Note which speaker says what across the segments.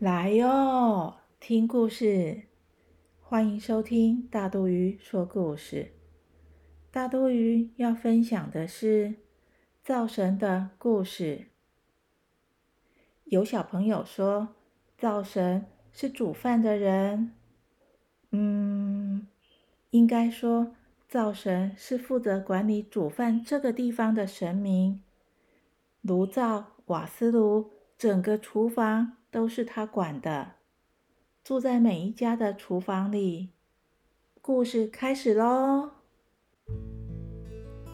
Speaker 1: 来哟，听故事！欢迎收听大肚鱼说故事。大肚鱼要分享的是灶神的故事。有小朋友说，灶神是煮饭的人。嗯，应该说，灶神是负责管理煮饭这个地方的神明。炉灶、瓦斯炉，整个厨房。都是他管的，住在每一家的厨房里。故事开始喽。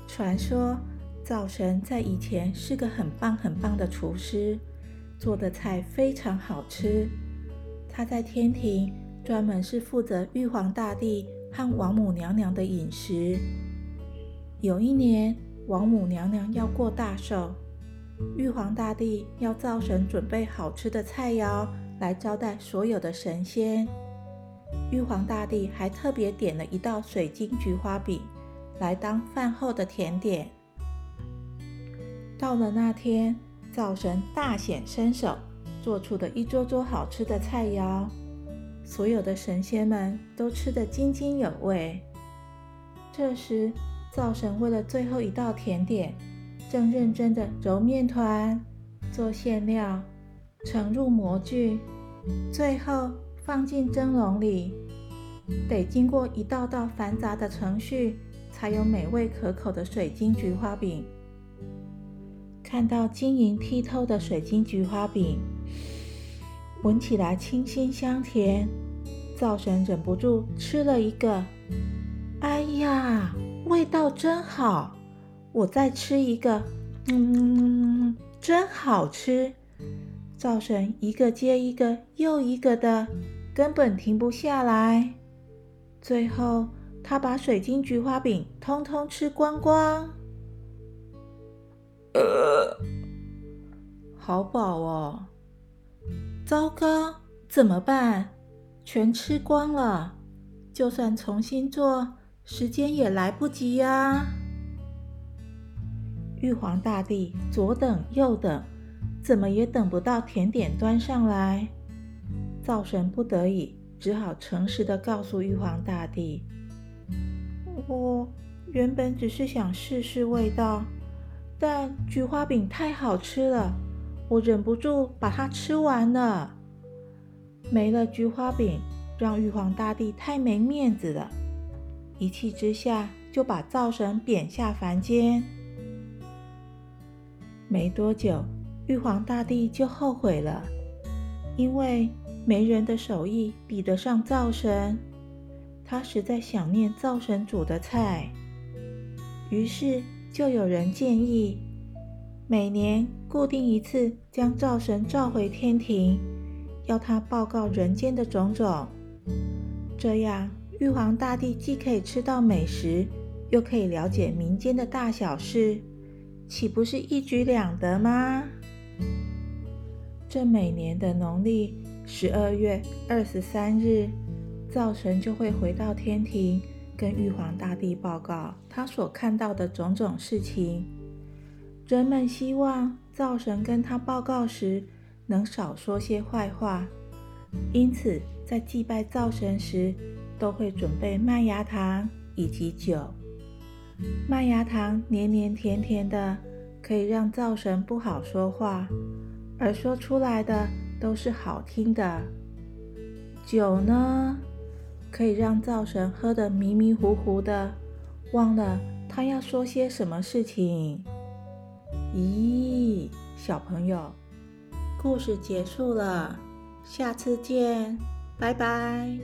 Speaker 1: 传说灶神在以前是个很棒很棒的厨师，做的菜非常好吃。他在天庭专门是负责玉皇大帝和王母娘娘的饮食。有一年，王母娘娘要过大寿。玉皇大帝要灶神准备好吃的菜肴来招待所有的神仙。玉皇大帝还特别点了一道水晶菊花饼来当饭后的甜点。到了那天，灶神大显身手，做出了一桌桌好吃的菜肴，所有的神仙们都吃得津津有味。这时，灶神为了最后一道甜点。正认真的揉面团、做馅料、盛入模具，最后放进蒸笼里，得经过一道道繁杂的程序，才有美味可口的水晶菊花饼。看到晶莹剔透的水晶菊花饼，闻起来清新香甜，灶神忍不住吃了一个。哎呀，味道真好！我再吃一个，嗯，真好吃。灶神一个接一个又一个的，根本停不下来。最后，他把水晶菊花饼通通吃光光。呃，好饱哦！糟糕，怎么办？全吃光了，就算重新做，时间也来不及呀。玉皇大帝左等右等，怎么也等不到甜点端上来。灶神不得已，只好诚实的告诉玉皇大帝：“我原本只是想试试味道，但菊花饼太好吃了，我忍不住把它吃完了。没了菊花饼，让玉皇大帝太没面子了。一气之下，就把灶神贬下凡间。”没多久，玉皇大帝就后悔了，因为没人的手艺比得上灶神，他实在想念灶神煮的菜。于是就有人建议，每年固定一次将灶神召回天庭，要他报告人间的种种，这样玉皇大帝既可以吃到美食，又可以了解民间的大小事。岂不是一举两得吗？这每年的农历十二月二十三日，灶神就会回到天庭，跟玉皇大帝报告他所看到的种种事情。人们希望灶神跟他报告时能少说些坏话，因此在祭拜灶神时，都会准备麦芽糖以及酒。麦芽糖黏黏甜甜的，可以让灶神不好说话，而说出来的都是好听的。酒呢，可以让灶神喝得迷迷糊糊的，忘了他要说些什么事情。咦，小朋友，故事结束了，下次见，拜拜。